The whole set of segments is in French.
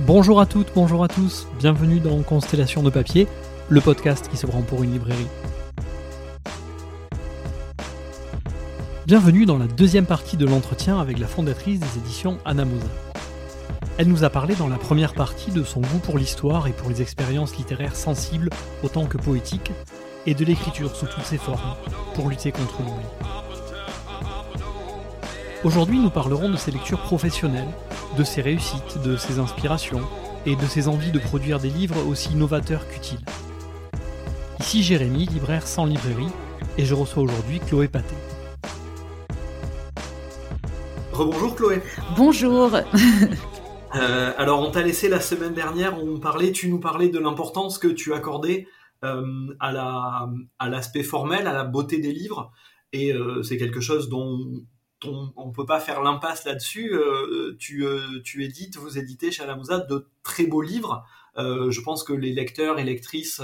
Bonjour à toutes, bonjour à tous, bienvenue dans Constellation de papier, le podcast qui se prend pour une librairie. Bienvenue dans la deuxième partie de l'entretien avec la fondatrice des éditions Anna Mosa. Elle nous a parlé dans la première partie de son goût pour l'histoire et pour les expériences littéraires sensibles autant que poétiques, et de l'écriture sous toutes ses formes, pour lutter contre l'oubli. Aujourd'hui, nous parlerons de ses lectures professionnelles, de ses réussites, de ses inspirations et de ses envies de produire des livres aussi novateurs qu'utiles. Ici Jérémy, libraire sans librairie, et je reçois aujourd'hui Chloé Paté. Rebonjour Chloé. Bonjour. Euh, alors on t'a laissé la semaine dernière, on parlait, tu nous parlais de l'importance que tu accordais euh, à la à l'aspect formel, à la beauté des livres, et euh, c'est quelque chose dont on ne peut pas faire l'impasse là-dessus. Euh, tu, euh, tu édites, vous éditez chez de très beaux livres. Euh, je pense que les lecteurs et lectrices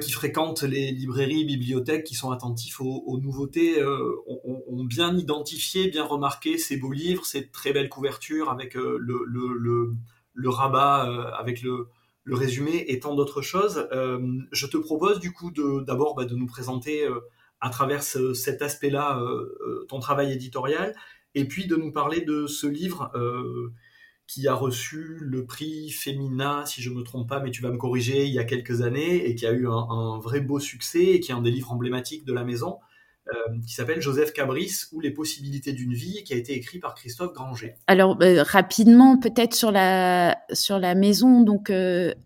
qui fréquentent les librairies, bibliothèques, qui sont attentifs aux, nouveautés, ont, bien identifié, bien remarqué ces beaux livres, ces très belles couvertures avec le, le, rabat, avec le, résumé et tant d'autres choses. je te propose du coup d'abord bah, de nous présenter à travers cet aspect-là euh, euh, ton travail éditorial, et puis de nous parler de ce livre euh, qui a reçu le prix Femina, si je ne me trompe pas, mais tu vas me corriger, il y a quelques années, et qui a eu un, vrai beau succès, et qui est un des livres emblématiques de la maison, qui s'appelle Joseph Cabris ou Les possibilités d'une vie, qui a été écrit par Christophe Granger. Alors rapidement, peut-être sur la sur la maison, donc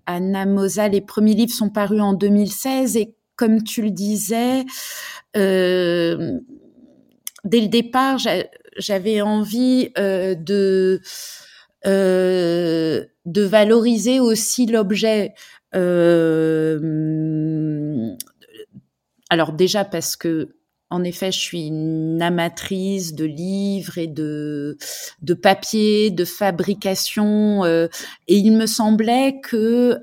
Anna Mosa, les premiers livres sont parus en 2016, et comme tu le disais, euh, dès le départ, j'avais envie euh, de euh, de valoriser aussi l'objet. alors déjà parce que en effet, je suis une amatrice de livres et de, de papier, de fabrication, et il me semblait que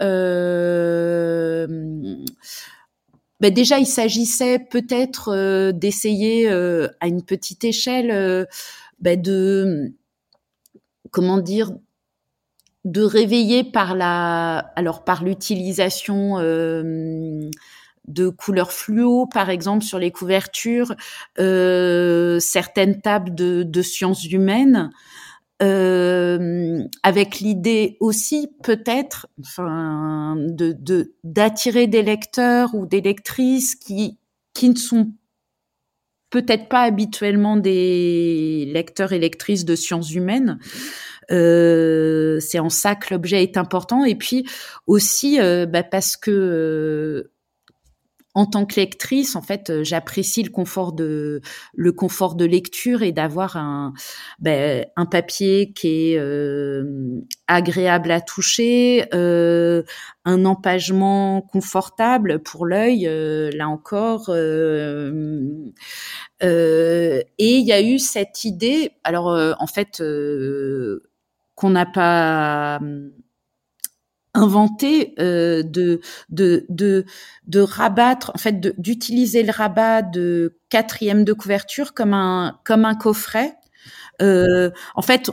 ben déjà, il s'agissait peut-être euh, d'essayer euh, à une petite échelle euh, ben de comment dire de réveiller par la alors par l'utilisation de couleurs fluo, par exemple sur les couvertures, certaines tables de, de sciences humaines euh, avec l'idée aussi peut-être enfin, de d'attirer des lecteurs ou des lectrices qui qui ne sont peut-être pas habituellement des lecteurs et lectrices de sciences humaines. Euh, c'est en ça que l'objet est important et puis aussi euh, bah parce que euh, en tant que lectrice, en fait, euh, j'apprécie le confort de le confort de lecture et d'avoir un ben, un papier qui est euh, agréable à toucher, euh, un empagement confortable pour l'œil. là encore, et il y a eu cette idée. Alors, en fait, qu'on n'a pas inventer euh, de, de, de, de rabattre, en fait, d'utiliser le rabat de quatrième de couverture comme un, comme un coffret. Euh, en fait,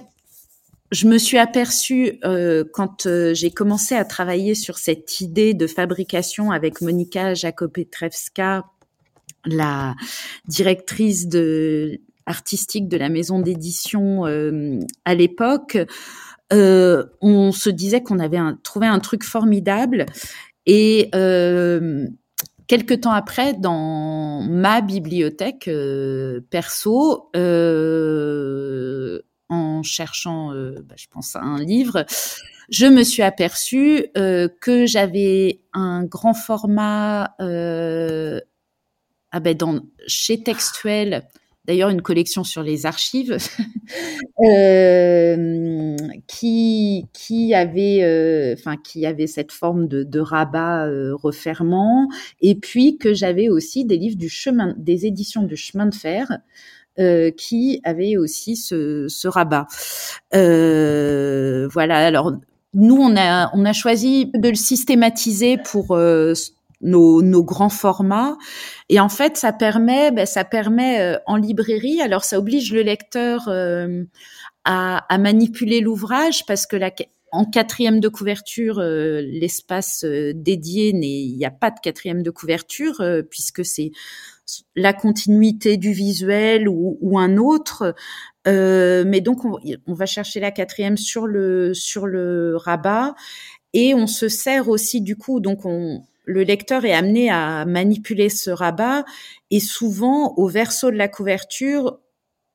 je me suis aperçue euh, quand euh, j'ai commencé à travailler sur cette idée de fabrication avec Monika Jakopetrewska, la directrice de artistique de la maison d'édition euh, à l'époque, euh, on se disait qu'on avait trouvé un truc formidable. Et euh, quelques temps après, dans ma bibliothèque euh, perso, en cherchant, bah, je pense, à un livre, je me suis aperçue que j'avais un grand format ah ben dans, chez Textuel d'ailleurs une collection sur les archives euh, qui qui avait euh, enfin qui avait cette forme de, de rabat euh, refermant et puis que j'avais aussi des livres du chemin des éditions du chemin de fer euh, qui avaient aussi ce, ce rabat. Voilà alors nous on a on a choisi de le systématiser pour nos, nos, grands formats. Et en fait, ça permet, ben, ça permet euh, en librairie. Alors, ça oblige le lecteur euh, à, à, manipuler l'ouvrage parce que la, en quatrième de couverture, l'espace dédié, il n'y a pas de quatrième de couverture puisque c'est la continuité du visuel ou, ou un autre. Euh, mais donc on, on, va chercher la quatrième sur le sur le rabat et on se sert aussi du coup donc on le lecteur est amené à manipuler ce rabat et souvent au verso de la couverture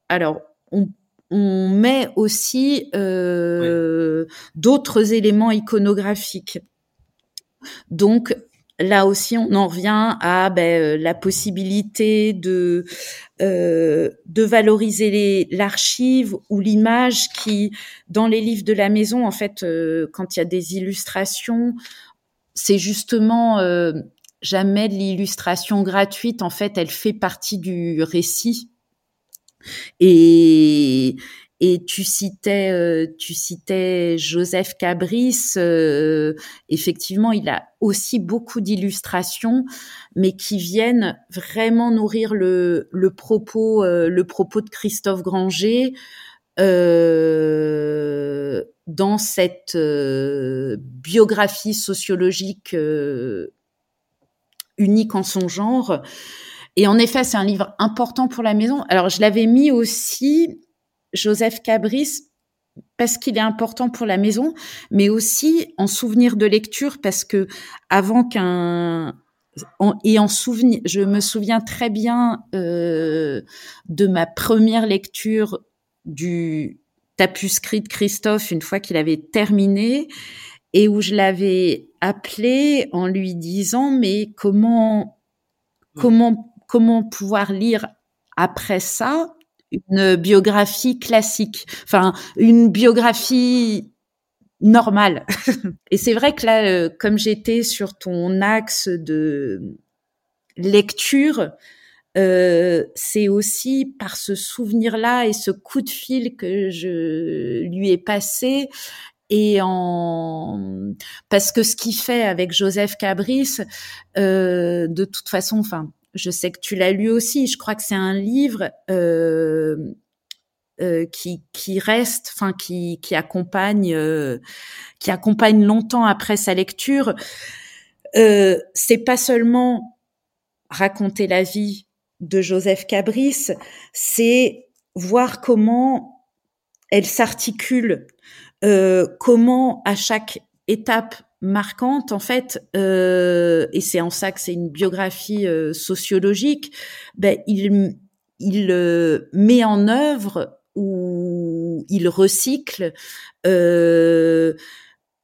alors on, on met aussi euh, d'autres éléments iconographiques. Donc là aussi, on en revient à ben, euh, la possibilité de euh, de valoriser l'archive ou l'image qui, dans les livres de la maison, en fait, euh, quand il y a des illustrations, c'est justement euh, jamais l'illustration gratuite. En fait, elle fait partie du récit. Et, et tu citais, euh, tu citais Joseph Cabris. Euh, effectivement, il a aussi beaucoup d'illustrations, mais qui viennent vraiment nourrir le, le propos, euh, le propos de Christophe Granger dans cette biographie sociologique unique en son genre. Et en effet, c'est un livre important pour la maison. Alors, je l'avais mis aussi Joseph Cabris parce qu'il est important pour la maison, mais aussi en souvenir de lecture parce que avant qu'un et en souvenir, je me souviens très bien euh, de ma première lecture du tapuscrit de Christophe une fois qu'il avait terminé et où je l'avais appelé en lui disant mais comment comment comment pouvoir lire après ça une biographie classique, enfin une biographie normale. Et c'est vrai que là, euh, comme j'étais sur ton axe de lecture, euh, c'est aussi par ce souvenir-là et ce coup de fil que je lui ai passé et en parce que ce qu'il fait avec Joseph Cabris, euh, de toute façon, enfin je sais que tu l'as lu aussi. Je crois que c'est un livre euh, euh, qui, qui reste, enfin qui, qui accompagne, euh, qui accompagne longtemps après sa lecture. Euh, c'est pas seulement raconter la vie de Joseph Cabris, c'est voir comment elle s'articule, euh, comment à chaque étape marquante en fait, euh, et c'est en ça que c'est une biographie euh, sociologique. Ben, il il euh, met en œuvre ou il recycle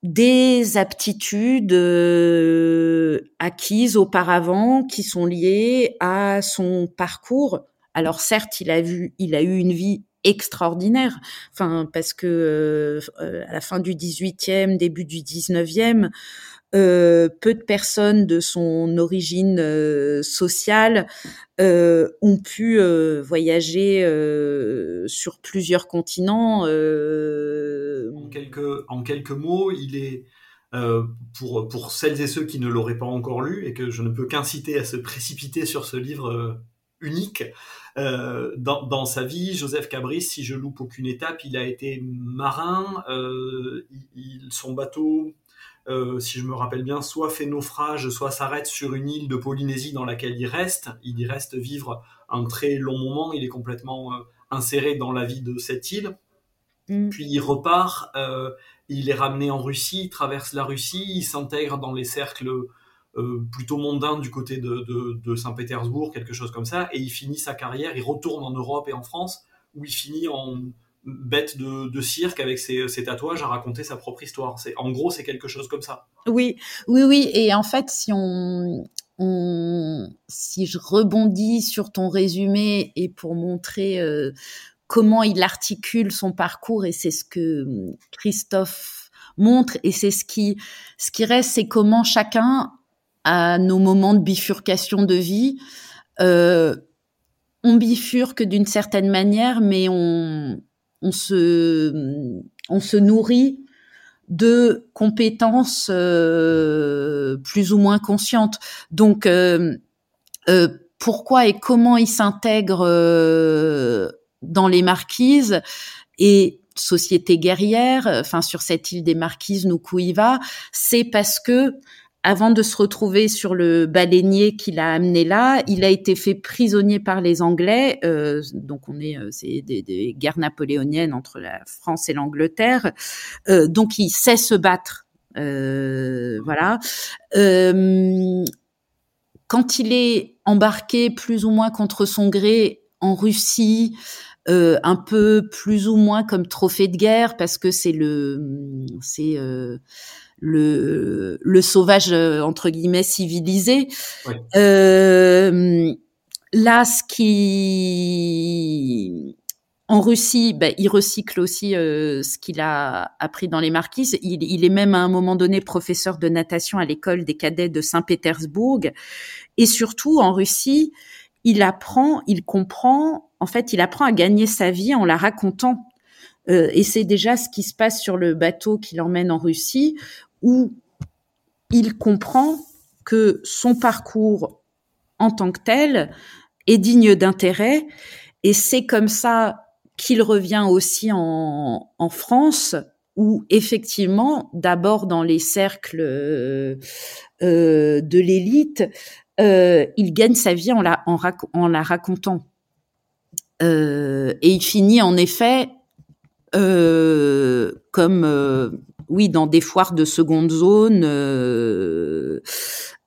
des aptitudes euh, acquises auparavant qui sont liées à son parcours. Alors certes, il a vu, il a eu une vie extraordinaire. Enfin, parce que euh, à la fin du 18e, début du 19e, euh, peu de personnes de son origine euh, sociale euh, ont pu euh, voyager euh, sur plusieurs continents. En quelques, mots, il est pour, pour celles et ceux qui ne l'auraient pas encore lu et que je ne peux qu'inciter à se précipiter sur ce livre unique. Euh, dans, sa vie, Joseph Cabris, si je loupe aucune étape, il a été marin. Euh, son bateau, euh, si je me rappelle bien, soit fait naufrage, soit s'arrête sur une île de Polynésie dans laquelle il reste. Il y reste vivre un très long moment. Il est complètement euh, inséré dans la vie de cette île. Mm. Puis il repart. Euh, il est ramené en Russie. Il traverse la Russie. Il s'intègre dans les cercles plutôt mondain du côté de, de, de Saint-Pétersbourg, quelque chose comme ça, et il finit sa carrière, il retourne en Europe et en France, où il finit en bête de, cirque avec ses, tatouages à raconter sa propre histoire. C'est en gros c'est quelque chose comme ça. Oui, oui, oui. Et en fait, si on, si je rebondis sur ton résumé et pour montrer euh, comment il articule son parcours, et c'est ce que Christophe montre, et c'est ce qui ce qui reste, c'est comment chacun à nos moments de bifurcation de vie. Euh, on bifurque d'une certaine manière, mais on, on, se, nourrit de compétences euh, plus ou moins conscientes. Donc, euh, euh, pourquoi et comment il s'intègre euh, dans les marquises et société guerrière, enfin sur cette île des Marquises, Nukuiva, c'est parce que avant de se retrouver sur le baleinier qui l'a amené là, il a été fait prisonnier par les Anglais. Euh, donc on est, euh, c'est des, guerres napoléoniennes entre la France et l'Angleterre. Euh, donc il sait se battre. voilà. quand il est embarqué plus ou moins contre son gré en Russie, un peu plus ou moins comme trophée de guerre parce que c'est le c'est le, le sauvage euh, entre guillemets civilisé. Euh, là, ce qui en Russie, ben, il recycle aussi euh, ce qu'il a appris dans les marquises. Il, il, est même à un moment donné professeur de natation à l'école des cadets de Saint-Pétersbourg. Et surtout, en Russie, il apprend, il comprend, en fait, il apprend à gagner sa vie en la racontant. Euh, et c'est déjà ce qui se passe sur le bateau qui l'emmène en Russie, où il comprend que son parcours en tant que tel est digne d'intérêt et c'est comme ça qu'il revient aussi en, France où effectivement, d'abord dans les cercles euh, de l'élite, euh, il gagne sa vie en la, racontant. Euh, et il finit en effet comme oui, dans des foires de seconde zone, euh,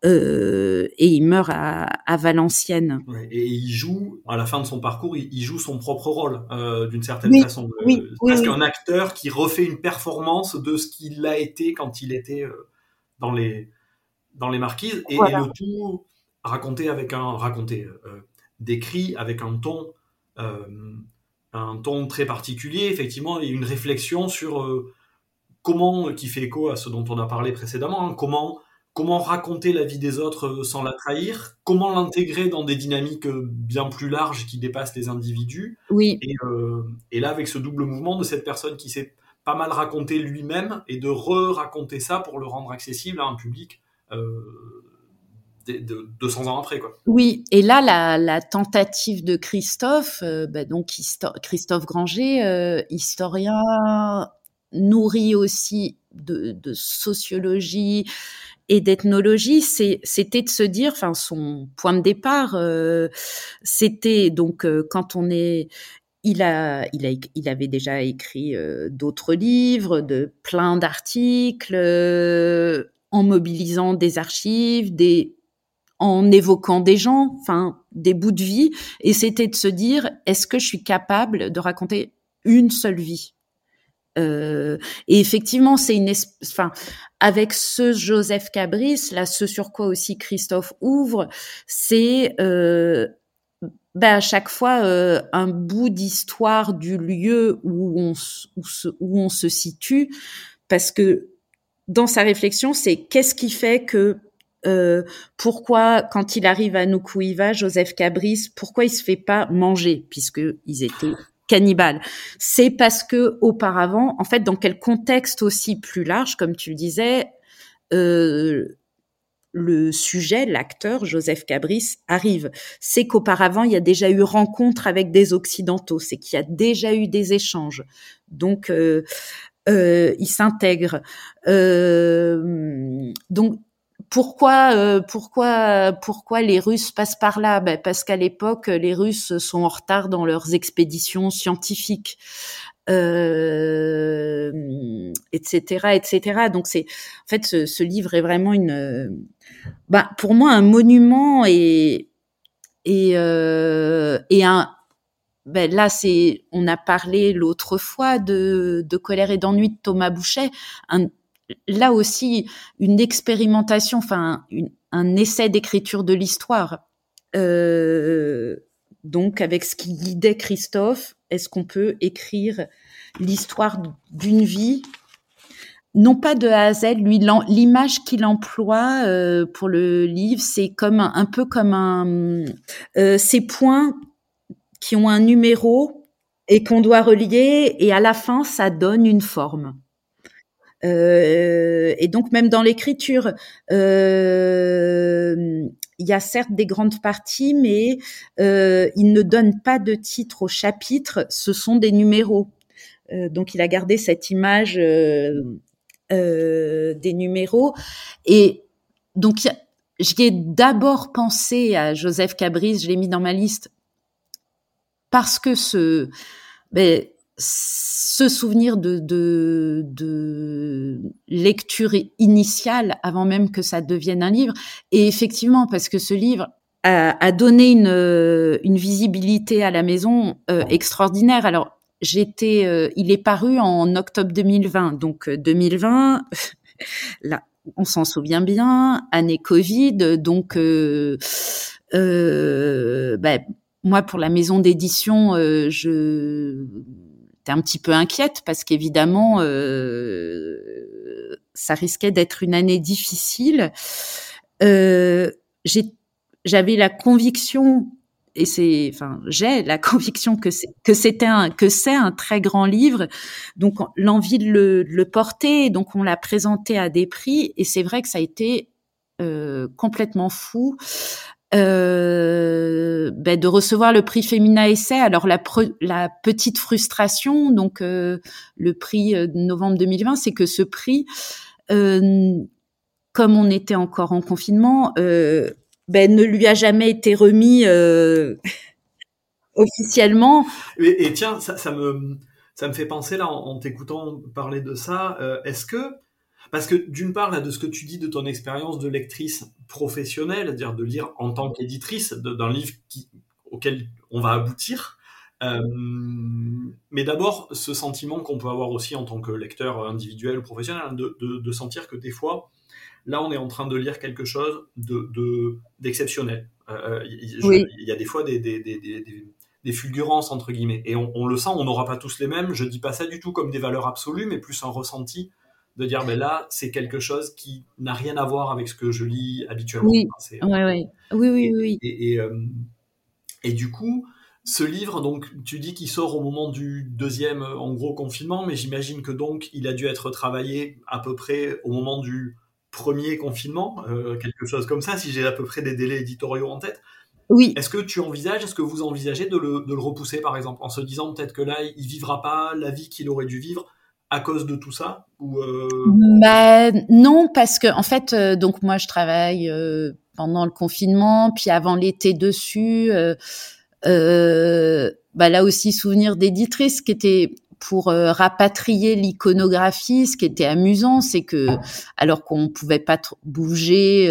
euh, et il meurt à, à Valenciennes. et il joue, à la fin de son parcours, il, joue son propre rôle, euh, d'une certaine façon. Oui, presque un acteur qui refait une performance de ce qu'il a été quand il était dans les dans les marquises, et, le tout raconté avec un raconté décrit avec un ton un ton très particulier, effectivement, et une réflexion sur comment, qui fait écho à ce dont on a parlé précédemment, hein, comment, comment raconter la vie des autres euh, sans la trahir, comment l'intégrer dans des dynamiques euh, bien plus larges qui dépassent les individus? Oui. Euh, et, là, avec ce double mouvement de cette personne qui s'est pas mal raconté lui-même et de re-raconter ça pour le rendre accessible à un public. de 200 ans après. Quoi. Oui, et là, la, tentative de Christophe, bah, donc Christophe Granger, historien nourri aussi de, sociologie et d'ethnologie, c'était de se dire, enfin son point de départ, euh, c'était donc euh, quand on est, il a, il a, il avait déjà écrit euh, d'autres livres, de plein d'articles, en mobilisant des archives, des, en évoquant des gens, enfin des bouts de vie, et c'était de se dire, est-ce que je suis capable de raconter une seule vie? Euh, et effectivement, c'est une, enfin, avec ce Joseph Cabris, là, ce sur quoi aussi Christophe ouvre, c'est euh, ben à chaque fois euh, un bout d'histoire du lieu où on, où, se, on se situe, parce que dans sa réflexion, c'est qu'est-ce qui fait que pourquoi, quand il arrive à Nukuiva, Joseph Cabris, pourquoi il se fait pas manger, puisque ils étaient cannibale. C'est parce que auparavant, en fait, dans quel contexte aussi plus large, comme tu le disais, euh, le sujet, l'acteur Joseph Cabris arrive. C'est qu'auparavant, il y a déjà eu rencontre avec des occidentaux, c'est qu'il y a déjà eu des échanges. Donc, euh, euh, il s'intègre. Euh, donc, pourquoi, euh, pourquoi, pourquoi les Russes passent par là? Ben Parce qu'à l'époque, les Russes sont en retard dans leurs expéditions scientifiques, euh, etc., etc. Donc c'est, en fait, ce, ce, livre est vraiment une, ben, pour moi, un monument et et euh, et un ben là, c'est, on a parlé l'autre fois de, de colère et d'ennui de Thomas Boucher, un, là aussi une expérimentation, enfin un essai d'écriture de l'histoire. Euh, donc avec ce qui guidait Christophe, est-ce qu'on peut écrire l'histoire d'une vie? Non pas de A à Z, lui l'image qu'il emploie euh, pour le livre, c'est comme un, peu comme un euh, ces points qui ont un numéro et qu'on doit relier et à la fin ça donne une forme. Euh, et donc même dans l'écriture, euh, il y a certes des grandes parties, mais euh, il ne donne pas de titre au chapitre, ce sont des numéros. donc il a gardé cette image des numéros et donc j'y ai d'abord pensé à Joseph Cabris, je l'ai mis dans ma liste parce que ce ben, ce souvenir de, de, de, lecture initiale avant même que ça devienne un livre. Et effectivement, parce que ce livre a, a donné une, une, visibilité à la maison euh, extraordinaire. Alors, j'étais, euh, il est paru en octobre 2020. Donc, 2020, euh, là, on s'en souvient bien, année Covid. Donc, euh, ben, moi, pour la maison d'édition, je un petit peu inquiète parce qu'évidemment, euh, ça risquait d'être une année difficile. Euh, j'avais la conviction et c'est, enfin, j'ai la conviction que c'est que c'était un que c'est un très grand livre, donc l'envie de le, le, porter, donc on l'a présenté à des prix et c'est vrai que ça a été euh, complètement fou euh, ben de recevoir le prix Féminin Essai. Alors la, la petite frustration, donc euh, le prix euh, de novembre 2020, c'est que ce prix, euh, comme on était encore en confinement, euh, ben, ne lui a jamais été remis officiellement. Et, et, tiens, ça, ça, me ça me fait penser là en, en t'écoutant parler de ça. Est-ce que parce que d'une part, là, de ce que tu dis de ton expérience de lectrice professionnelle, c'est-à-dire de lire en tant qu'éditrice d'un livre qui, auquel on va aboutir, euh, mais d'abord, ce sentiment qu'on peut avoir aussi en tant que lecteur individuel ou professionnel, hein, de, de, de, sentir que des fois, là, on est en train de lire quelque chose d'exceptionnel. De, euh, il oui. y a des fois des, des, des fulgurances, entre guillemets, et on, on le sent, on n'aura pas tous les mêmes. Je dis pas ça du tout comme des valeurs absolues, mais plus un ressenti de dire ben là c'est quelque chose qui n'a rien à voir avec ce que je lis habituellement. Oui, oui, oui, oui, oui. Et, et, euh, et, du coup, ce livre, donc tu dis qu'il sort au moment du deuxième, en gros, confinement, mais j'imagine que donc il a dû être travaillé à peu près au moment du premier confinement, euh, quelque chose comme ça, si j'ai à peu près des délais éditoriaux en tête. Oui. Est-ce que tu envisages, est-ce que vous envisagez de le, de le repousser, par exemple, en se disant peut-être que là, il vivra pas la vie qu'il aurait dû vivre à cause de tout ça ou euh... bah, non parce que en fait euh, donc moi je travaille euh, pendant le confinement puis avant l'été dessus euh, euh bah là aussi souvenir d'éditrice qui était pour euh, rapatrier l'iconographie, ce qui était amusant, c'est que alors qu'on pouvait pas bouger,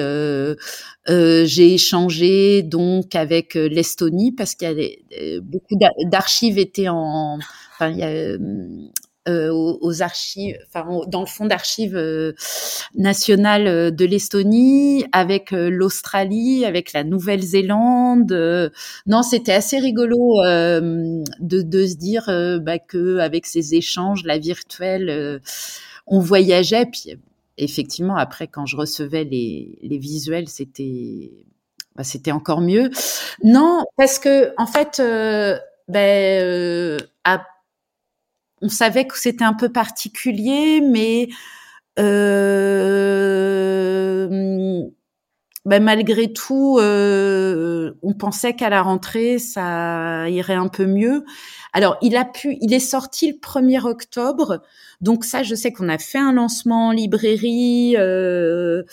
j'ai échangé donc avec l'Estonie parce qu'il y avait beaucoup d'archives étaient en, enfin il y a euh, aux, archives, enfin dans le fond d'archives euh, nationales euh, de l'Estonie, avec l'Australie, avec la Nouvelle-Zélande. non, c'était assez rigolo de, de, se dire bah, que avec ces échanges, la virtuelle, on voyageait. Puis effectivement, après, quand je recevais les, les visuels, c'était bah, c'était encore mieux. Non, parce que en fait, ben, à on savait que c'était un peu particulier, mais euh, ben malgré tout, euh, on pensait qu'à la rentrée, ça irait un peu mieux. Alors, il a pu, il est sorti le 1er octobre, donc ça, je sais qu'on a fait un lancement en librairie, euh,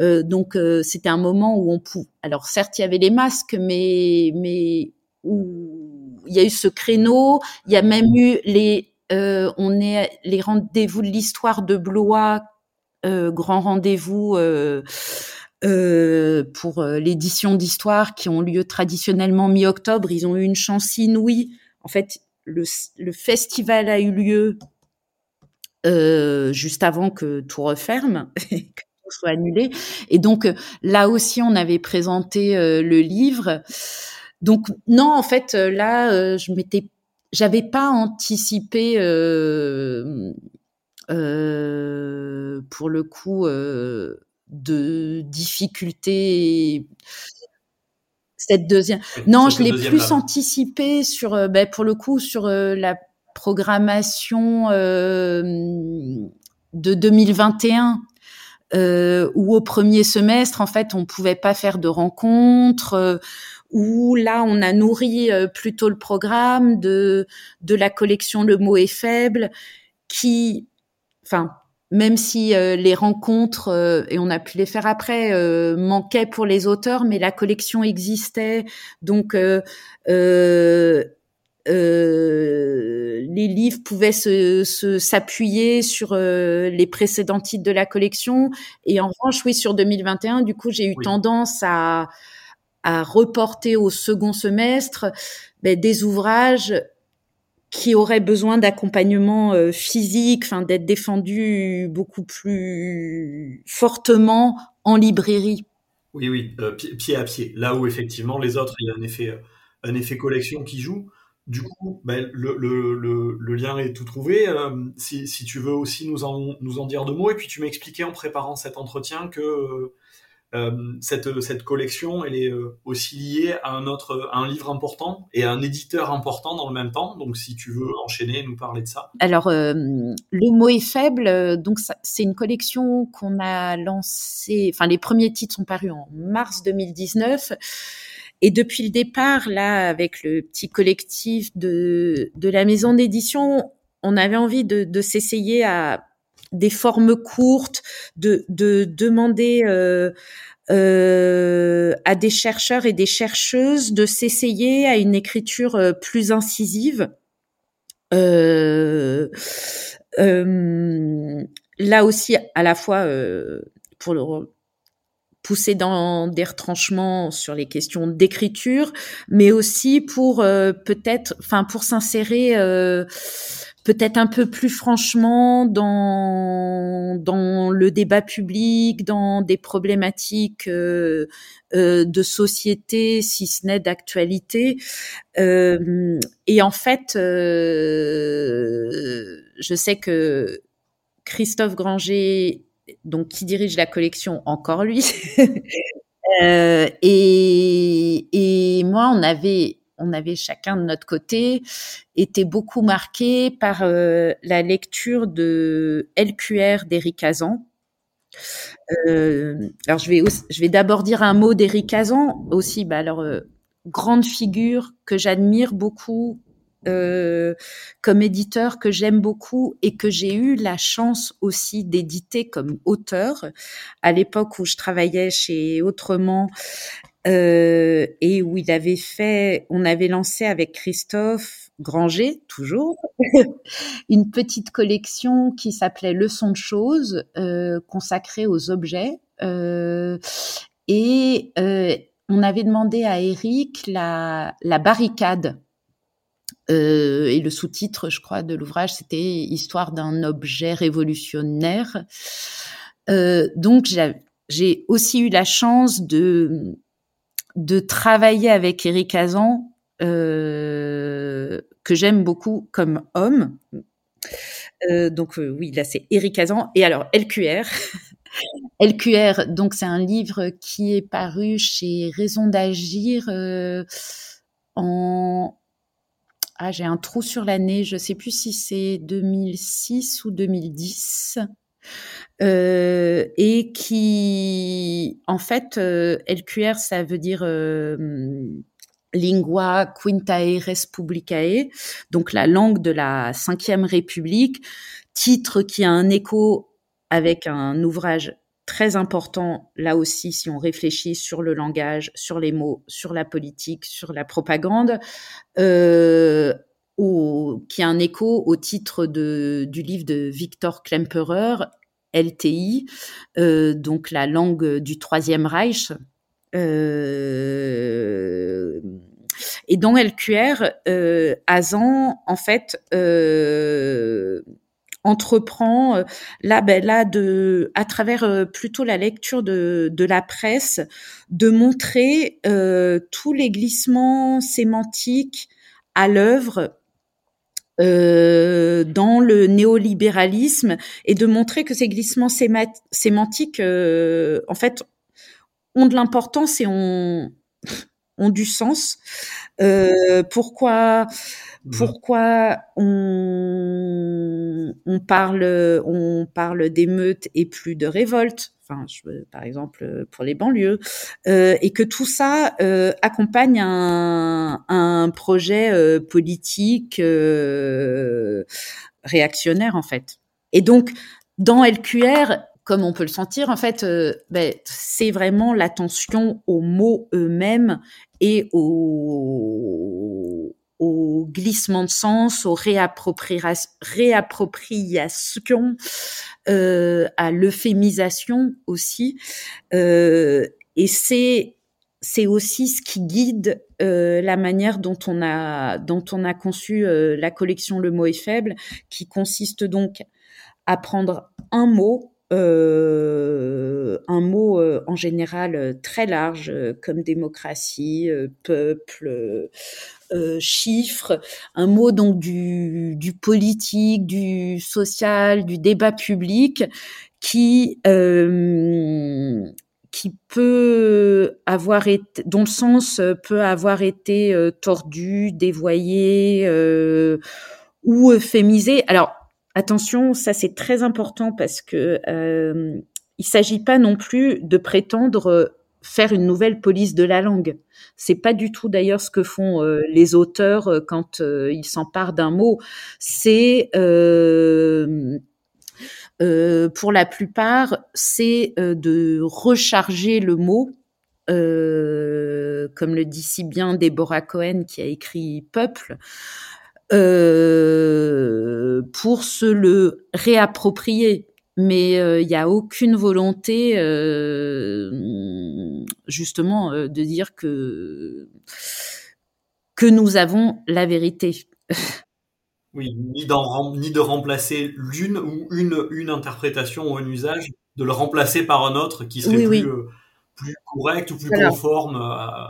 euh donc euh, c'était un moment où on pouvait. Alors, certes, il y avait les masques, mais mais où il y a eu ce créneau, il y a même eu les euh, on est les rendez-vous de l'histoire de Blois, euh, grand rendez-vous euh, pour l'édition d'histoire qui ont lieu traditionnellement mi-octobre. Ils ont eu une chance inouïe. En fait, le, festival a eu lieu juste avant que tout referme. que tout soit annulé. Et donc là aussi, on avait présenté le livre. Donc non, en fait, là, je m'étais j'avais pas anticipé euh, euh, pour le coup euh, de difficultés. Cette deuxième non je l'ai plus anticipé sur ben, pour le coup sur la programmation de 2021 euh, où au premier semestre, en fait, on pouvait pas faire de rencontres, où là, on a nourri plutôt le programme de de la collection Le mot est faible, qui, enfin, même si les rencontres et on a pu les faire après manquaient pour les auteurs, mais la collection existait, donc euh, les livres pouvaient se s'appuyer sur euh, les précédents titres de la collection. Et en revanche, oui, sur 2021, du coup, j'ai eu tendance à, à reporter au second semestre ben, des ouvrages qui auraient besoin d'accompagnement euh, physique, enfin d'être défendus beaucoup plus fortement en librairie. Oui, oui, pied à pied. Là où effectivement les autres, il y a un effet, effet collection qui joue. Du coup, ben, le, lien est tout trouvé. Euh, si, si, tu veux aussi nous en, nous en dire deux mots, et puis tu m'expliquais en préparant cet entretien que euh, cette, cette collection, elle est euh, aussi liée à un autre, à un livre important et à un éditeur important dans le même temps. Donc, si tu veux enchaîner nous parler de ça. Alors, euh, le mot est faible. Donc, c'est une collection qu'on a lancée. Enfin, les premiers titres sont parus en mars 2019. Et depuis le départ, là, avec le petit collectif de, de la maison d'édition, on avait envie de, de s'essayer à des formes courtes, de, de demander euh, euh, à des chercheurs et des chercheuses de s'essayer à une écriture euh, plus incisive. Là aussi, à la fois pour le pousser dans des retranchements sur les questions d'écriture, mais aussi pour peut-être, enfin pour s'insérer peut-être un peu plus franchement dans dans le débat public, dans des problématiques euh, de société, si ce n'est d'actualité. et en fait, je sais que Christophe Granger donc qui dirige la collection, encore lui. euh, et, et moi, on avait, on avait chacun de notre côté été beaucoup marqué par euh, la lecture de LQR d'Éric Azan. Euh, alors je vais je vais d'abord dire un mot d'Éric Azan aussi. Bah alors euh, grande figure que j'admire beaucoup, comme éditeur que j'aime beaucoup et que j'ai eu la chance aussi d'éditer comme auteur à l'époque où je travaillais chez Autrement euh, et où il avait fait, on avait lancé avec Christophe Granger, toujours, une petite collection qui s'appelait Leçon de choses, euh, consacrée aux objets. Euh, et on avait demandé à Eric la, la barricade et le sous-titre, je crois, de l'ouvrage, c'était Histoire d'un objet révolutionnaire. Donc, j'ai aussi eu la chance de, de travailler avec Eric Azan, euh, que j'aime beaucoup comme homme. Euh, donc, euh, oui, là, c'est Eric Azan. Et alors, LQR. LQR, donc, c'est un livre qui est paru chez Raison d'agir en ah, j'ai un trou sur l'année, je sais plus si c'est 2006 ou 2010. Euh, et qui, en fait, euh, LQR, ça veut dire euh, Lingua Quintae Respublicae, donc la langue de la Cinquième République, titre qui a un écho avec un ouvrage très important, là aussi, si on réfléchit sur le langage, sur les mots, sur la politique, sur la propagande, euh, qui a un écho au titre de, du livre de Victor Klemperer, LTI, euh, donc la langue du Troisième Reich. Euh, et dans LQR, euh, Azan, en fait, entreprend là, ben de, à travers plutôt la lecture de, la presse, de montrer tous les glissements sémantiques à l'œuvre euh, dans le néolibéralisme et de montrer que ces glissements sémantiques, euh, en fait, ont de l'importance et ont, ont du sens. Euh, pourquoi Mmh. pourquoi on, on parle, on parle d'émeutes et plus de révolte. Par exemple pour les banlieues, et que tout ça accompagne un, un projet politique réactionnaire en fait. Et donc dans LQR, comme on peut le sentir, en fait, euh, ben, c'est vraiment l'attention aux mots eux-mêmes et au, au, glissement de sens, aux réappropriations, euh, à l'euphémisation aussi. Euh, et c'est c'est aussi ce qui guide euh, la manière dont on a dont on a conçu la collection Le mot est faible, qui consiste donc à prendre un mot euh, un mot euh, en général euh, très large comme démocratie, peuple, chiffre, un mot donc du, du, politique, du social, du débat public qui qui peut avoir été, dont le sens peut avoir été tordu, dévoyé ou euphémisé. Alors attention, ça c'est très important parce que euh, il s'agit pas non plus de prétendre faire une nouvelle police de la langue. C'est pas du tout d'ailleurs ce que font euh, les auteurs euh, quand euh, ils s'emparent d'un mot. C'est pour la plupart, c'est de recharger le mot, comme le dit si bien Deborah Cohen qui a écrit Peuple, euh, pour se le réapproprier. Mais il euh, n'y a aucune volonté, euh, justement, de dire que que nous avons la vérité. Oui, ni, ni de remplacer l'une ou une, une interprétation ou un usage, de le remplacer par un autre qui serait plus, plus correct ou plus conforme à,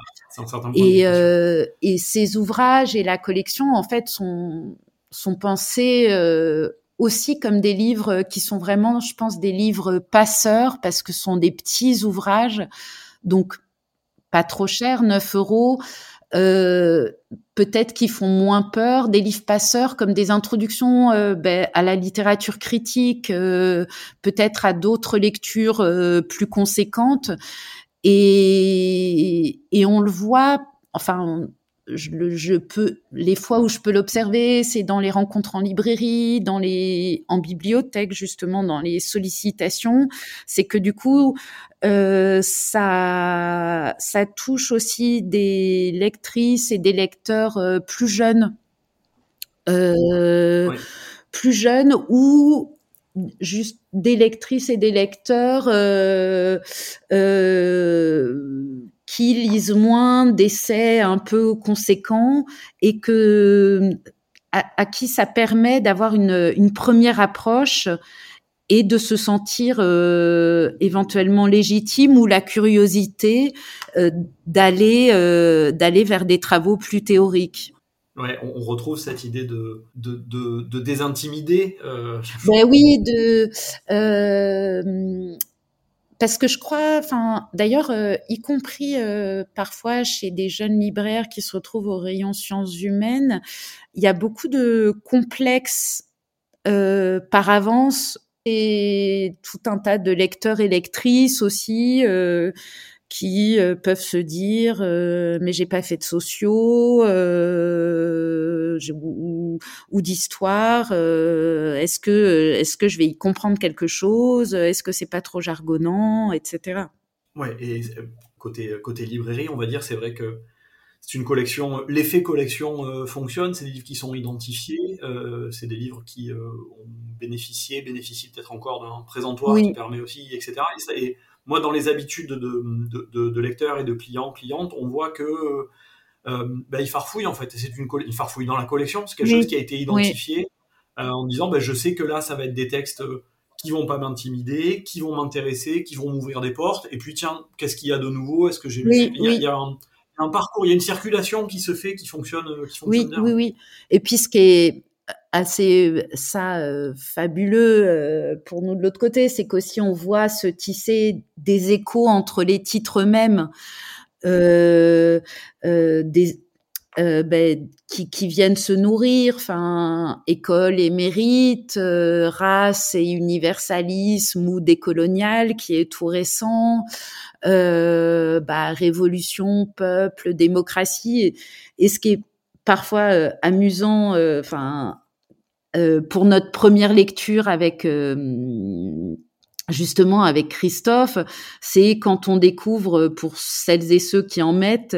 et, euh, et ces ouvrages et la collection, en fait, sont, sont pensés euh, aussi comme des livres qui sont vraiment, je pense, des livres passeurs parce que ce sont des petits ouvrages, donc pas trop chers, 9 euros. Euh, peut-être qui font moins peur, des livres passeurs comme des introductions euh, ben, à la littérature critique, euh, peut-être à d'autres lectures plus conséquentes. Et, et on le voit, enfin, je, je, peux, les fois où je peux l'observer, c'est dans les rencontres en librairie, dans les, en bibliothèque justement, dans les sollicitations. C'est que du coup, euh, ça, ça touche aussi des lectrices et des lecteurs euh, plus jeunes, euh, plus jeunes ou juste des lectrices et des lecteurs euh, euh, qui lisent moins d'essais un peu conséquents et que à, qui ça permet d'avoir une, une, première approche et de se sentir euh, éventuellement légitime ou la curiosité euh, d'aller euh, d'aller vers des travaux plus théoriques. Ouais, on, retrouve cette idée de, de, de, de désintimider. Ben oui, de parce que je crois, enfin, d'ailleurs, euh, y compris euh, parfois chez des jeunes libraires qui se retrouvent au rayon sciences humaines, il y a beaucoup de complexes euh, par avance et tout un tas de lecteurs et lectrices aussi qui euh, peuvent se dire euh, mais j'ai pas fait de sociaux euh, ou, ou d'histoire est-ce que est-ce que je vais y comprendre quelque chose est-ce que c'est pas trop jargonnant etc ouais et côté côté librairie on va dire c'est vrai que c'est une collection l'effet collection fonctionne. C'est des livres qui sont identifiés c'est des livres qui ont bénéficié bénéficient peut-être encore d'un présentoir qui permet aussi etc et, moi, dans les habitudes de, de, de, lecteurs et de clients, clientes, on voit que euh, bah, ils farfouillent en fait. C'est une ils farfouillent dans la collection, c'est quelque chose qui a été identifié euh, en disant, bah, je sais que là, ça va être des textes qui vont pas m'intimider, qui vont m'intéresser, qui vont m'ouvrir des portes. Et puis tiens, qu'est-ce qu'il y a de nouveau? Est-ce que j'ai lu il, il y a un, un parcours, il y a une circulation qui se fait, qui fonctionne, qui fonctionne oui, bien. Oui, oui. Et puis ce qui est assez ça euh, fabuleux euh, pour nous de l'autre côté, c'est qu'aussi on voit se tisser des échos entre les titres eux-mêmes, euh, des euh, ben, qui, qui, viennent se nourrir, enfin, école et mérite, euh, race et universalisme ou décolonial qui est tout récent, euh, bah, révolution, peuple, démocratie, et, ce qui est parfois euh, amusant, enfin, pour notre première lecture avec justement avec Christophe, c'est quand on découvre, pour celles et ceux qui en mettent,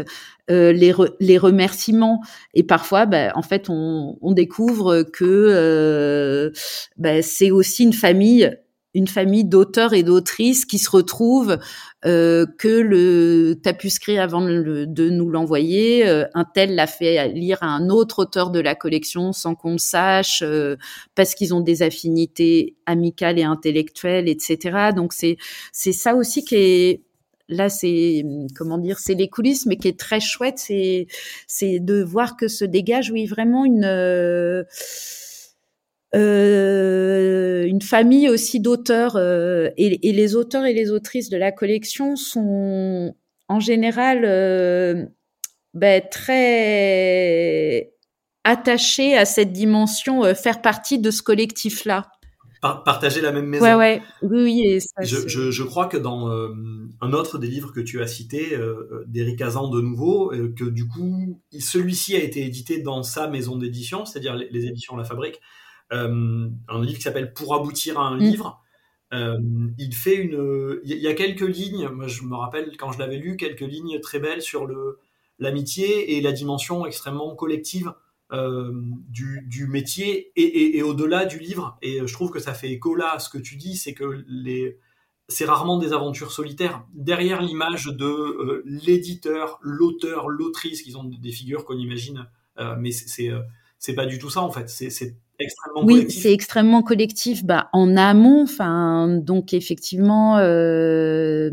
euh, les, les, remerciements. Et parfois, bah, en fait, on, on découvre que euh, bah, c'est aussi une famille une famille d'auteurs et d'autrices qui se retrouvent, euh, que le tapuscrit avant de nous l'envoyer, euh, un tel l'a fait lire à un autre auteur de la collection sans qu'on le sache, euh, parce qu'ils ont des affinités amicales et intellectuelles, etc. Donc c'est c'est ça aussi qui est là c'est comment dire c'est les coulisses mais qui est très chouette c'est c'est de voir que se dégage oui vraiment une euh, euh, une famille aussi d'auteurs euh, et, et, les auteurs et les autrices de la collection sont en général euh, ben, très attachés à cette dimension, euh, faire partie de ce collectif-là. partager la même maison. Ouais, ouais, oui, oui. ça, je, je, je, crois que dans euh, un autre des livres que tu as cité, d'Éric Azan de nouveau, que du coup, celui-ci a été édité dans sa maison d'édition, c'est-à-dire les, les, éditions La Fabrique, euh, un livre qui s'appelle Pour aboutir à un mm. livre. Euh, il fait une, il y a quelques lignes. Moi, je me rappelle quand je l'avais lu, quelques lignes très belles sur le l'amitié et la dimension extrêmement collective euh, du, du, métier et, et, et au-delà du livre. Et je trouve que ça fait écho là à ce que tu dis, c'est que les, c'est rarement des aventures solitaires. Derrière l'image de euh, l'éditeur, l'auteur, l'autrice, qui sont des figures qu'on imagine, euh, mais c'est c'est pas du tout ça en fait. C'est extrêmement oui, c'est extrêmement collectif. Bah, en amont, enfin, donc effectivement, euh,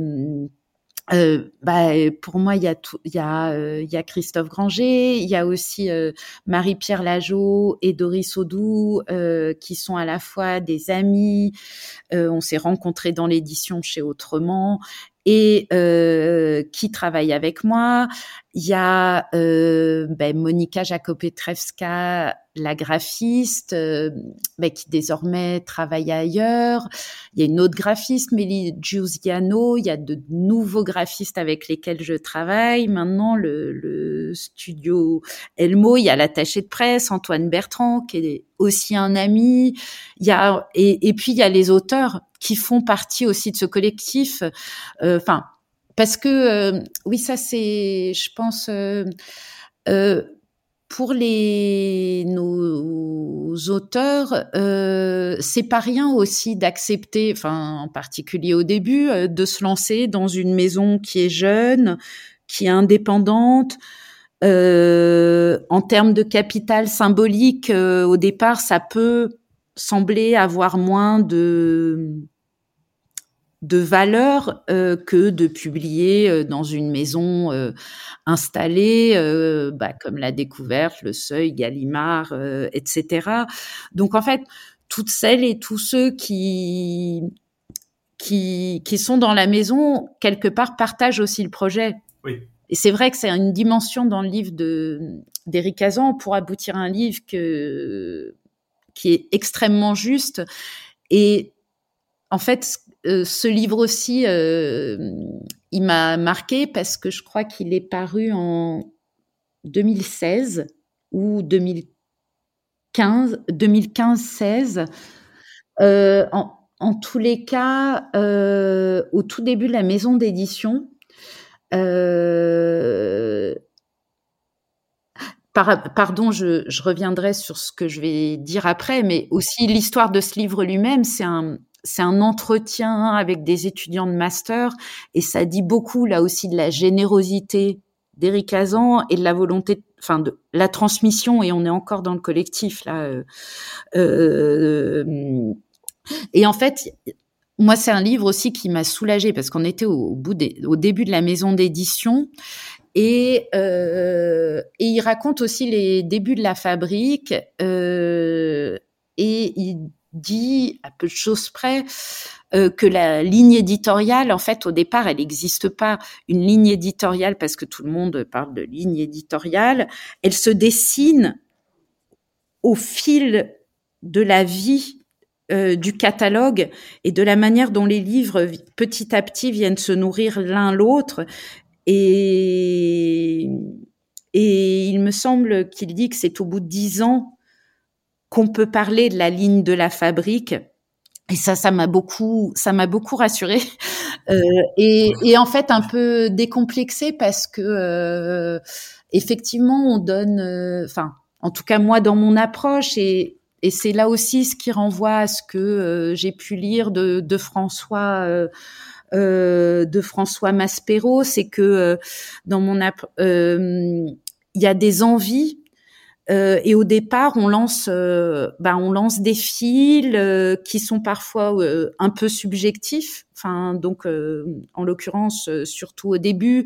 euh, bah, pour moi, il y a il y a, euh, il y a Christophe Granger, il y a aussi Marie-Pierre Lageau et Doris Audou, euh, qui sont à la fois des amis. on s'est rencontrés dans l'édition chez Autrement et qui travaillent avec moi. Il y a ben, Monika Jakopetrewska la graphiste euh, bah, qui désormais travaille ailleurs. Il y a une autre graphiste, Mélie Giusiano. Il y a de nouveaux graphistes avec lesquels je travaille. Maintenant, le, le studio Elmo, il y a l'attaché de presse, Antoine Bertrand, qui est aussi un ami. Il y a, et, et puis il y a les auteurs qui font partie aussi de ce collectif. Euh, enfin, parce que, euh, oui, ça c'est, je pense... Euh, pour les nos auteurs, euh, c'est pas rien aussi d'accepter, enfin en particulier au début, euh, de se lancer dans une maison qui est jeune, qui est indépendante. Euh, en termes de capital symbolique, euh, au départ, ça peut sembler avoir moins de de valeur euh, que de publier euh, dans une maison euh, installée, euh, bah, comme la découverte, le Seuil, Gallimard, etc. Donc en fait, toutes celles et tous ceux qui qui, qui sont dans la maison quelque part partagent aussi le projet. Oui. Et c'est vrai que c'est une dimension dans le livre de d'Éric Azan pour aboutir à un livre que qui est extrêmement juste et en fait, euh, ce livre aussi, euh, il m'a marqué parce que je crois qu'il est paru en 2016 ou 2015, 2015-16. Euh, en, en, tous les cas, au tout début de la maison d'édition, par, pardon, je, reviendrai sur ce que je vais dire après, mais aussi l'histoire de ce livre lui-même, c'est un, c'est un entretien avec des étudiants de master et ça dit beaucoup là aussi de la générosité d'Éric Azan et de la volonté, enfin de la transmission et on est encore dans le collectif là. Euh, euh, et en fait, moi c'est un livre aussi qui m'a soulagée parce qu'on était au, bout des, au début de la maison d'édition et, euh, et il raconte aussi les débuts de la fabrique euh, et il dit à peu de choses près euh, que la ligne éditoriale, en fait, au départ, elle n'existe pas. Une ligne éditoriale, parce que tout le monde parle de ligne éditoriale, elle se dessine au fil de la vie euh, du catalogue et de la manière dont les livres petit à petit viennent se nourrir l'un l'autre. Et, et il me semble qu'il dit que c'est au bout de dix ans qu'on peut parler de la ligne de la fabrique. Et ça, ça m'a beaucoup, ça m'a beaucoup rassurée. Euh, et, et, en fait, un peu décomplexée parce que euh, effectivement, on donne, euh, enfin, en tout cas moi dans mon approche, et, et c'est là aussi ce qui renvoie à ce que j'ai pu lire de, de François. De François Maspero, c'est que dans mon il y a des envies euh, et au départ, on lance, euh, bah, on lance des fils euh, qui sont parfois un peu subjectifs. Enfin, donc, en l'occurrence, surtout au début,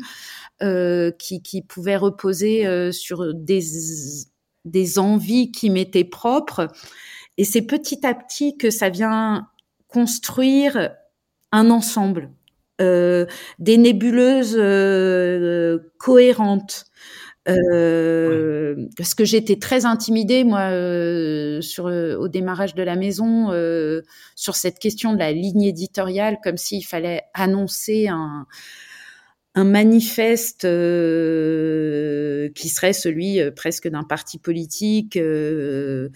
qui, qui pouvaient reposer sur des des envies qui m'étaient propres. Et c'est petit à petit que ça vient construire un ensemble, des nébuleuses cohérentes. Euh, Parce que j'étais très intimidée, moi, euh, euh, au démarrage de la maison, sur cette question de la ligne éditoriale, comme s'il fallait annoncer un, manifeste qui serait celui presque d'un parti politique et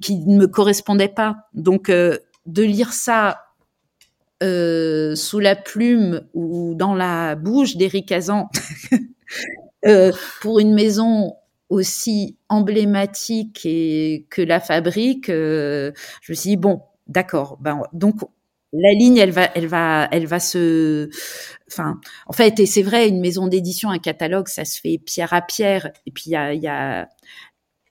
qui ne me correspondait pas. Donc, de lire ça sous la plume ou dans la bouche d'Éric Azan Euh, pour une maison aussi emblématique et que la fabrique, euh, je me suis dit bon, d'accord. Ben, donc la ligne, elle va, elle va, elle va se, enfin, en fait, et c'est vrai, une maison d'édition, un catalogue, ça se fait pierre à pierre. Et puis il y a,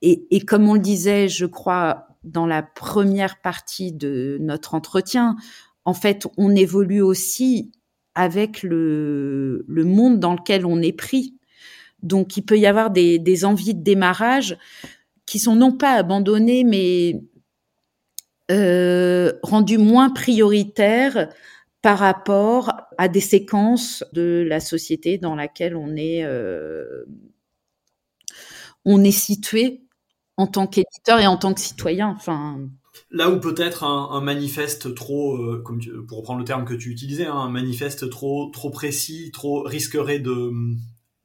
et, comme on le disait, je crois, dans la première partie de notre entretien, en fait, on évolue aussi avec le, monde dans lequel on est pris. Donc, il peut y avoir des, des envies de démarrage qui sont non pas abandonnées, mais euh, rendues moins prioritaires par rapport à des séquences de la société dans laquelle on est, euh, on est situé en tant qu'éditeur et en tant que citoyen. Enfin, Là où peut-être un, manifeste trop, euh, comme pour reprendre le terme que tu utilisais, hein, un manifeste trop trop précis, trop risquerait de,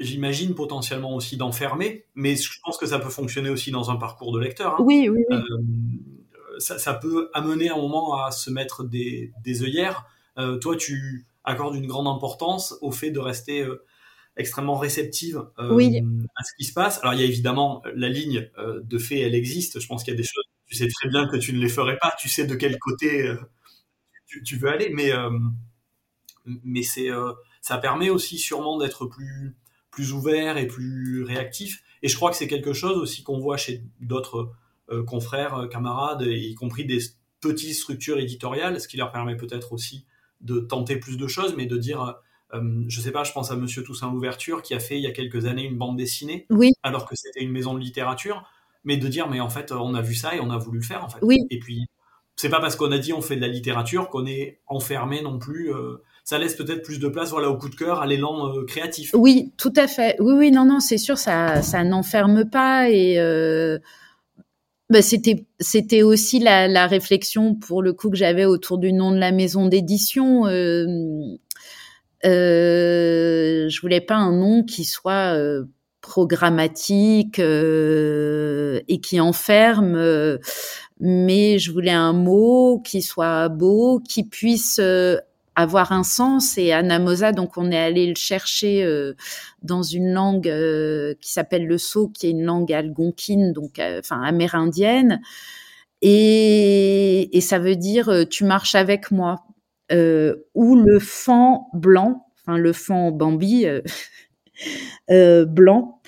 j'imagine potentiellement aussi d'enfermer, mais je pense que ça peut fonctionner aussi dans un parcours de lecteur. Hein. Oui, oui, oui. Euh, ça, ça, peut amener un moment à se mettre des, des œillères. Euh, toi, tu accordes une grande importance au fait de rester extrêmement réceptive oui. à ce qui se passe. Alors, il y a évidemment la ligne de fait, elle existe. Je pense qu'il y a des choses tu sais très bien que tu ne les ferais pas, tu sais de quel côté euh, tu, tu, veux aller, mais, euh, mais c'est, euh, ça permet aussi sûrement d'être plus, plus ouvert et plus réactif. Et je crois que c'est quelque chose aussi qu'on voit chez d'autres confrères, camarades, y compris des petites structures éditoriales, ce qui leur permet peut-être aussi de tenter plus de choses, mais de dire, euh, je sais pas, je pense à Monsieur Toussaint Louverture qui a fait il y a quelques années une bande dessinée, oui. alors que c'était une maison de littérature mais de dire mais en fait on a vu ça et on a voulu le faire en fait. Oui. Et puis c'est pas parce qu'on a dit on fait de la littérature qu'on est enfermé non plus. Euh, ça laisse peut-être plus de place voilà au coup de cœur, à l'élan euh, créatif. Oui, tout à fait. Oui, oui, non, non, c'est sûr, ça, ça n'enferme pas et. Euh... Bah, c'était c'était aussi la, la, réflexion pour le coup que j'avais autour du nom de la maison d'édition. Euh, je voulais pas un nom qui soit programmatique euh, et qui enferme. Euh, mais je voulais un mot qui soit beau, qui puisse euh, avoir un sens. Et Anamosa, donc on est allé le chercher euh, dans une langue euh, qui s'appelle le Sceau, qui est une langue algonquine, donc enfin amérindienne. Et, et, ça veut dire tu marches avec moi. ou le fan blanc, enfin le fan Bambi, euh, blanc.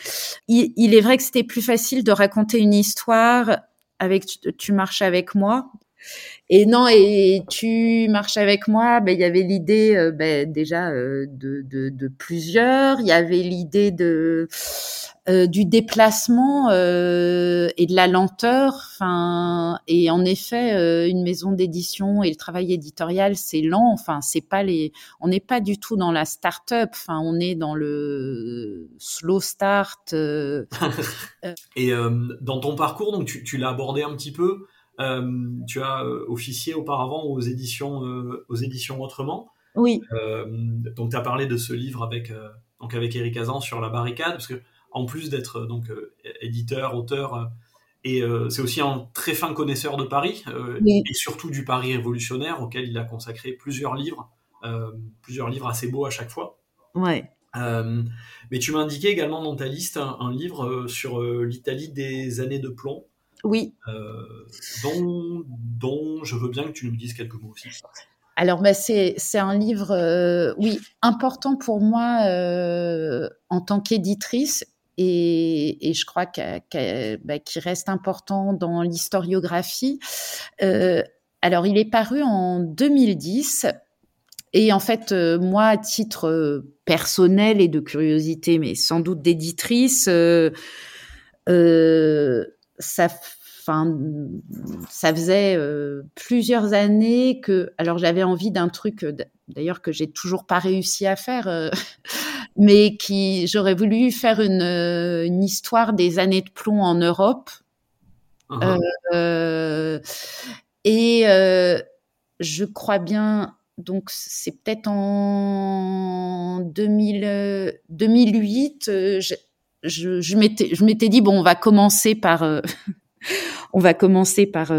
Il, est vrai que c'était plus facile de raconter une histoire avec tu marches avec moi Et non, et tu marches avec moi, ben, il y avait l'idée euh, ben, déjà euh, de, de, plusieurs, il y avait l'idée de euh, du déplacement et de la lenteur. Et en effet, une maison d'édition et le travail éditorial, c'est lent. Enfin, c'est pas les, on n'est pas du tout dans la start-up. On est dans le slow start. et dans ton parcours, donc tu l'as abordé un petit peu. Tu as officié auparavant aux éditions, aux éditions Autrement. Oui. donc, tu as parlé de ce livre avec, donc avec Eric Azan sur la barricade, parce que en plus d'être donc euh, éditeur, auteur, euh, et euh, c'est aussi un très fin connaisseur de Paris, et surtout du Paris révolutionnaire, auquel il a consacré plusieurs livres, plusieurs livres assez beaux à chaque fois. Ouais. mais tu m'as indiqué également dans ta liste un, livre sur l'Italie des années de plomb. Oui. dont, dont, je veux bien que tu nous dises quelques mots aussi. Alors, bah, c'est, un livre, oui, important pour moi en tant qu'éditrice et, je crois bah, qu'il reste important dans l'historiographie. Euh, alors, il est paru en 2010. Et en fait, euh, moi, à titre euh, personnel et de curiosité, mais sans doute d'éditrice, ça, ça faisait plusieurs années que, alors j'avais envie d'un truc, d'ailleurs que j'ai toujours pas réussi à faire, mais qui j'aurais voulu faire une, euh, une, histoire des années de plomb en Europe. Uh-huh. Euh, et euh, je crois bien, donc c'est peut-être en 2000, 2008, je, je, m'étais, dit bon, on va commencer par, on va commencer par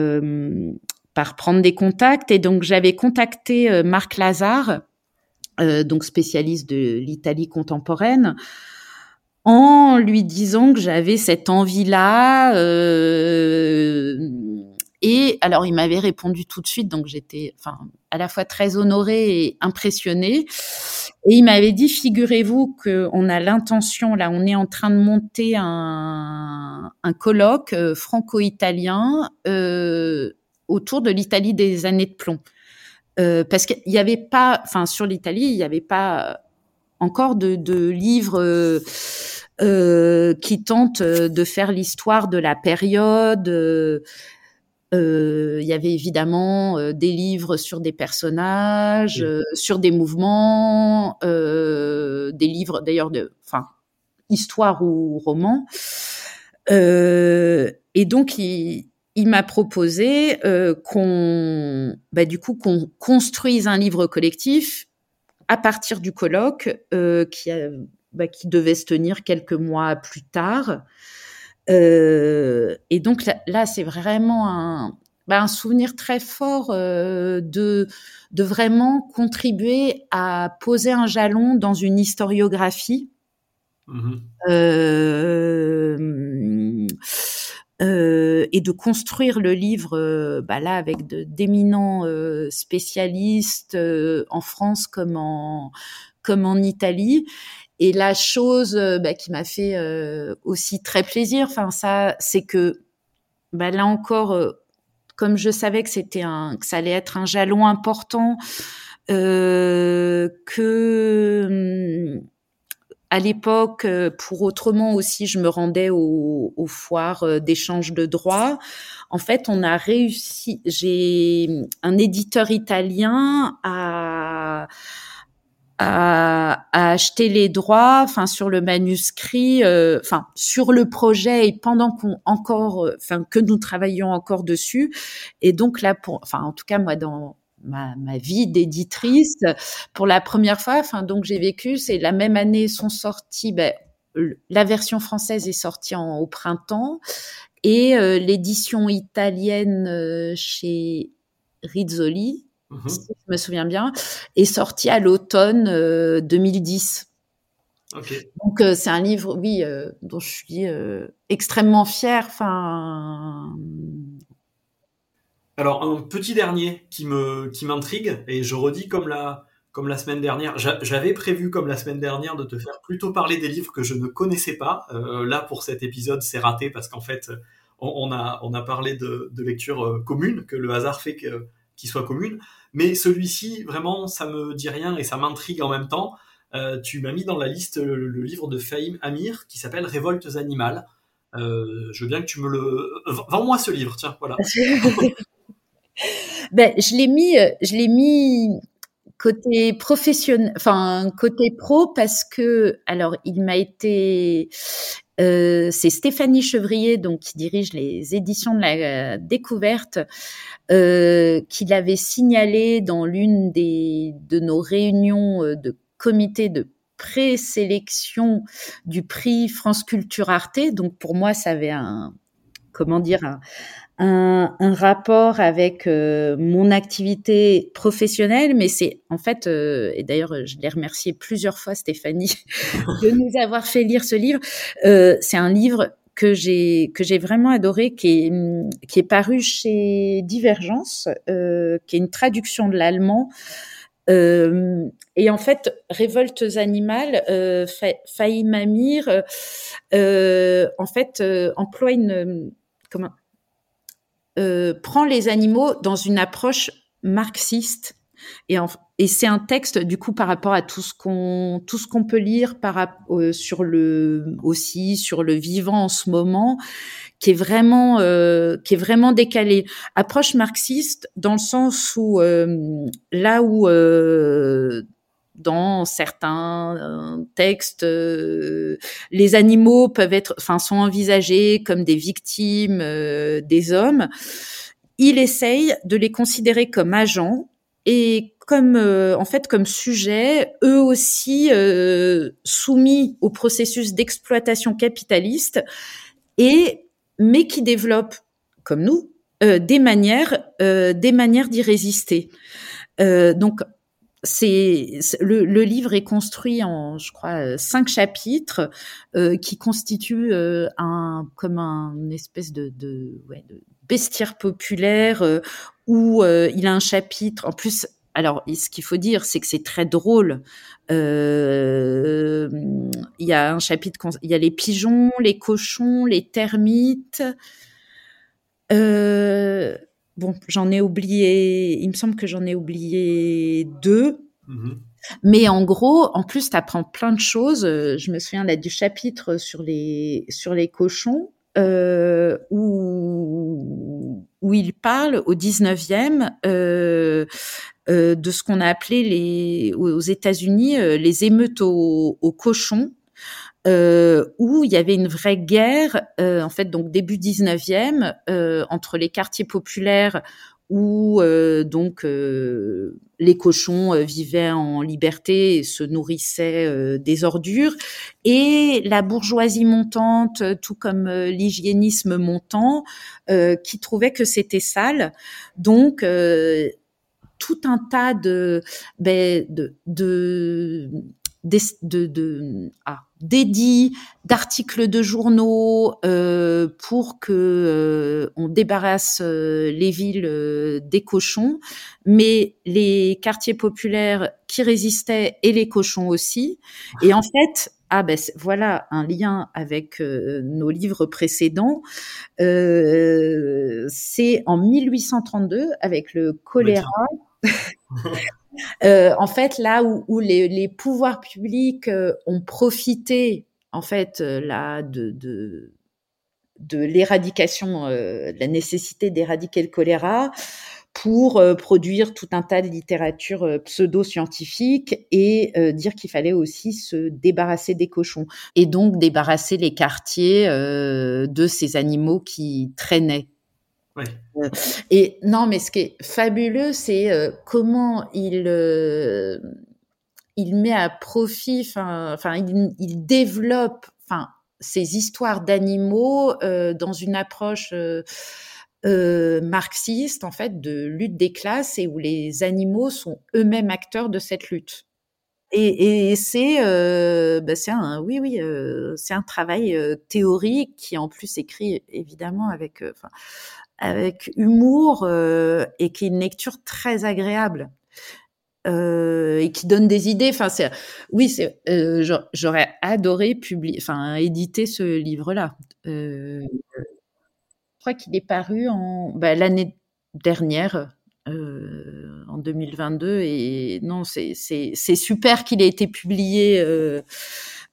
par prendre des contacts. Et donc j'avais contacté Marc Lazare euh, donc spécialiste de l'Italie contemporaine, en lui disant que j'avais cette envie-là. Euh, et alors, il m'avait répondu tout de suite, donc j'étais, enfin, à la fois très honorée et impressionnée. Et il m'avait dit, figurez-vous qu'on a l'intention, là, on est en train de monter un, un colloque euh, franco-italien euh, autour de l'Italie des années de plomb. Euh, parce qu'il n'y avait pas, enfin sur l'Italie, il n'y avait pas encore de, de livres euh, euh, qui tentent de faire l'histoire de la période. Il y avait évidemment des livres sur des personnages, sur des mouvements, des livres d'ailleurs de, enfin, histoire ou roman. et donc, il, il m'a proposé euh, qu'on, bah, du coup, qu'on construise un livre collectif à partir du colloque euh, qui, bah, qui devait se tenir quelques mois plus tard. Euh, et donc là, c'est vraiment un, bah, un, souvenir très fort de, de vraiment contribuer à poser un jalon dans une historiographie. Mmh euh, et de construire le livre euh, bah là avec d'éminents euh, spécialistes euh, en France comme en comme en Italie et la chose bah, qui m'a fait aussi très plaisir enfin ça c'est que bah, là encore comme je savais que c'était un que ça allait être un jalon important que hum, à l'époque, euh, pour autrement aussi, je me rendais aux, foires euh, d'échange de droits. En fait, on a réussi. J'ai un éditeur italien à, à, acheter les droits, enfin sur le manuscrit, euh, enfin sur le projet et pendant qu'on encore, enfin que nous travaillions encore dessus. Et donc là, pour, enfin en tout cas moi dans ma, ma vie d'éditrice pour la première fois. Enfin, donc j'ai vécu, c'est la même année sont sortis. Ben, la version française est sortie en, au printemps et euh, l'édition italienne euh, chez Rizzoli, mhm. si je me souviens bien, est sortie à l'automne 2010. Euh, donc c'est un livre, oui, dont je suis extrêmement fière. Enfin, alors un petit dernier qui me qui m'intrigue et je redis comme la comme la semaine dernière, j'avais prévu comme la semaine dernière de te faire plutôt parler des livres que je ne connaissais pas. Euh, là pour cet épisode c'est raté parce qu'en fait on, a, on a parlé de, de lecture commune, que le hasard fait soit commune. Mais celui-ci, vraiment, ça me dit rien et ça m'intrigue en même temps. tu m'as mis dans la liste le, livre de Fahim Amir qui s'appelle Révoltes animales. je veux bien que tu me le. Vends-moi ce livre, tiens, voilà. ben, je l'ai mis, je l'ai mis côté professionnel, enfin côté pro parce que alors il m'a été euh, c'est Stéphanie Chevrier, donc qui dirige les éditions de la découverte, euh, qui l'avait signalé dans l'une des de nos réunions euh, de comité de présélection du prix France Culture Arte. Donc pour moi, ça avait un comment dire un, un, un rapport avec euh, mon activité professionnelle, mais c'est en fait, euh, et d'ailleurs je l'ai remercié plusieurs fois Stéphanie de nous avoir fait lire ce livre. Euh, c'est un livre que j'ai que j'ai vraiment adoré, qui est qui est paru chez Divergence, qui est une traduction de l'allemand. et en fait, Révoltes animales, euh, Fahim Amir, en fait, emploie une comment euh, prend les animaux dans une approche marxiste. Et, et c'est un texte du coup par rapport à tout ce qu'on tout ce qu'on peut lire euh, sur le aussi sur le vivant en ce moment qui est vraiment euh, qui est vraiment décalé approche marxiste dans le sens où là où dans certains textes, les animaux peuvent être, enfin, sont envisagés comme des victimes des hommes. Il essaye de les considérer comme agents et comme, en fait, comme sujets, eux aussi soumis au processus d'exploitation capitaliste et mais qui développent, comme nous, des manières, des manières d'y résister. donc c'est le, le, livre est construit en, je crois, euh, cinq chapitres euh, qui constituent euh, un comme un une espèce de, de, ouais, de bestiaire populaire euh, où il a un chapitre. En plus, alors ce qu'il faut dire, c'est que c'est très drôle. Il y a un chapitre, il y a les pigeons, les cochons, les termites. Euh, Bon, j'en ai oublié, il me semble que j'en ai oublié deux. Mhm. Mais en gros, en plus, tu apprends plein de choses. Euh, je me souviens là du chapitre sur les, sur les cochons, euh, où, où il parle au 19e euh, euh, de ce qu'on a appelé les, aux États-Unis les émeutes aux, aux cochons euh, où il y avait une vraie guerre, euh, en fait, donc début 19e, euh, entre les quartiers populaires où euh, donc euh, les cochons vivaient en liberté et se nourrissaient des ordures, et la bourgeoisie montante, tout comme l'hygiénisme montant, qui trouvait que c'était sale. Donc tout un tas de, ben, de, de de, de ah, d'édits, d'articles de journaux euh, pour que euh, on débarrasse euh, les villes euh, des cochons, mais les quartiers populaires qui résistaient et les cochons aussi. Et en fait, ah ben voilà un lien avec nos livres précédents. C'est en 1832 avec le choléra. Euh, en fait, là où, les, pouvoirs publics euh, ont profité, en fait, euh, là, de, de, l'éradication, de la nécessité d'éradiquer le choléra, pour produire tout un tas de littérature pseudo-scientifique et dire qu'il fallait aussi se débarrasser des cochons et donc débarrasser les quartiers de ces animaux qui traînaient euh, et non, mais ce qui est fabuleux, c'est euh, comment il euh, il met à profit, enfin, il, développe, ces histoires d'animaux dans une approche marxiste, en fait, de lutte des classes et où les animaux sont eux-mêmes acteurs de cette lutte. Et, c'est, bah c'est un, oui, oui, c'est un travail théorique qui en plus écrit évidemment avec, avec humour euh, et qui est une lecture très agréable. Euh, et qui donne des idées. Enfin, c'est, oui, c'est, euh, j'aurais adoré publier, enfin, éditer ce livre-là. Euh, Je crois qu'il est paru en bah, l'année dernière, euh, en 2022. Et non, c'est super qu'il ait été publié euh,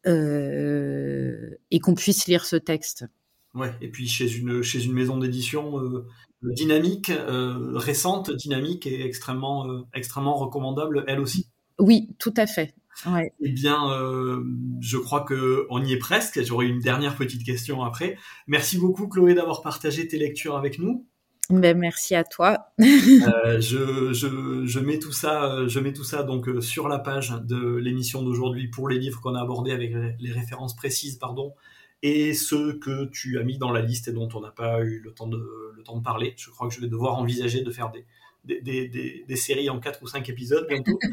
euh, et qu'on puisse lire ce texte. Ouais, et puis chez une, chez une maison d'édition dynamique, récente, dynamique et extrêmement, extrêmement recommandable, elle aussi. Oui, tout à fait. Ouais. Eh bien, euh, je crois que on y est presque. J'aurai une dernière petite question après. Merci beaucoup, Chloé, d'avoir partagé tes lectures avec nous. Ben, merci à toi. euh, je, je, je, mets tout ça, je mets tout ça donc euh, sur la page de l'émission d'aujourd'hui pour les livres qu'on a abordés avec les références précises, pardon, et ceux que tu as mis dans la liste et dont on n'a pas eu le temps de le temps de parler. Je crois que je vais devoir envisager de faire des des, séries en 4 ou 5 épisodes bientôt.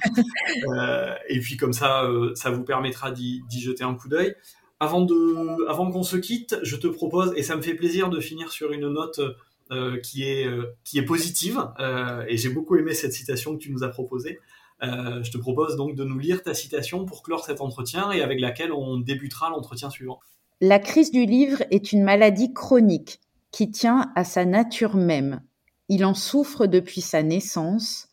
Euh, et puis comme ça, euh, ça vous permettra d'y jeter un coup d'œil. Avant, de, avant qu'on se quitte, je te propose, et ça me fait plaisir de finir sur une note euh, qui, est, qui est positive, et j'ai beaucoup aimé cette citation que tu nous as proposée. je te propose donc de nous lire ta citation pour clore cet entretien et avec laquelle on débutera l'entretien suivant. La crise du livre est une maladie chronique qui tient à sa nature même il en souffre depuis sa naissance,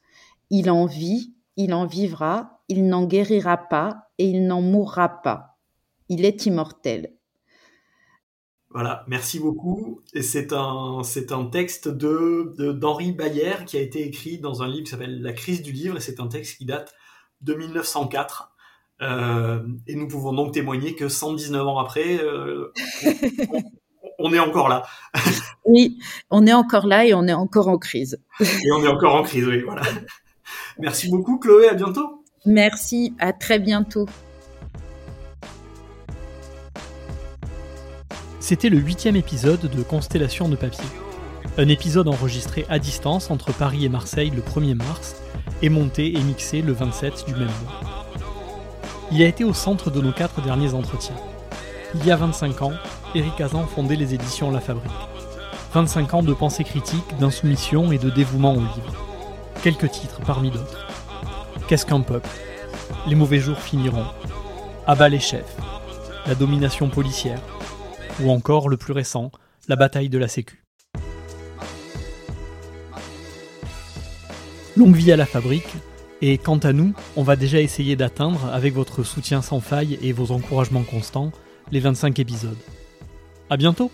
il en vit, il en vivra, il n'en guérira pas et il n'en mourra pas. Il est immortel. Voilà, merci beaucoup. c'est un, c'est un texte de, d'Henri Bayer qui a été écrit dans un livre qui s'appelle La crise du livre et c'est un texte qui date de 1904. Euh, et nous pouvons donc témoigner que 119 ans après, euh, on est encore là. oui, on est encore là et on est encore en crise. et on est encore en crise, oui, voilà. Merci beaucoup, Chloé, à bientôt. Merci, à très bientôt. C'était le huitième épisode de Constellation de papier. Un épisode enregistré à distance entre Paris et Marseille le 1er mars et monté et mixé le 27 du même mois. Il a été au centre de nos quatre derniers entretiens. Il y a 25 ans, Eric Azan fondait les éditions La Fabrique. 25 ans de pensée critique, d'insoumission et de dévouement au livre. Quelques titres parmi d'autres. Qu'est-ce qu'un peuple? Les mauvais jours finiront. Abat les chefs. La domination policière. Ou encore, le plus récent, la bataille de la Sécu. Longue vie à la fabrique, et quant à nous, on va déjà essayer d'atteindre, avec votre soutien sans faille et vos encouragements constants, les 25 épisodes. À bientôt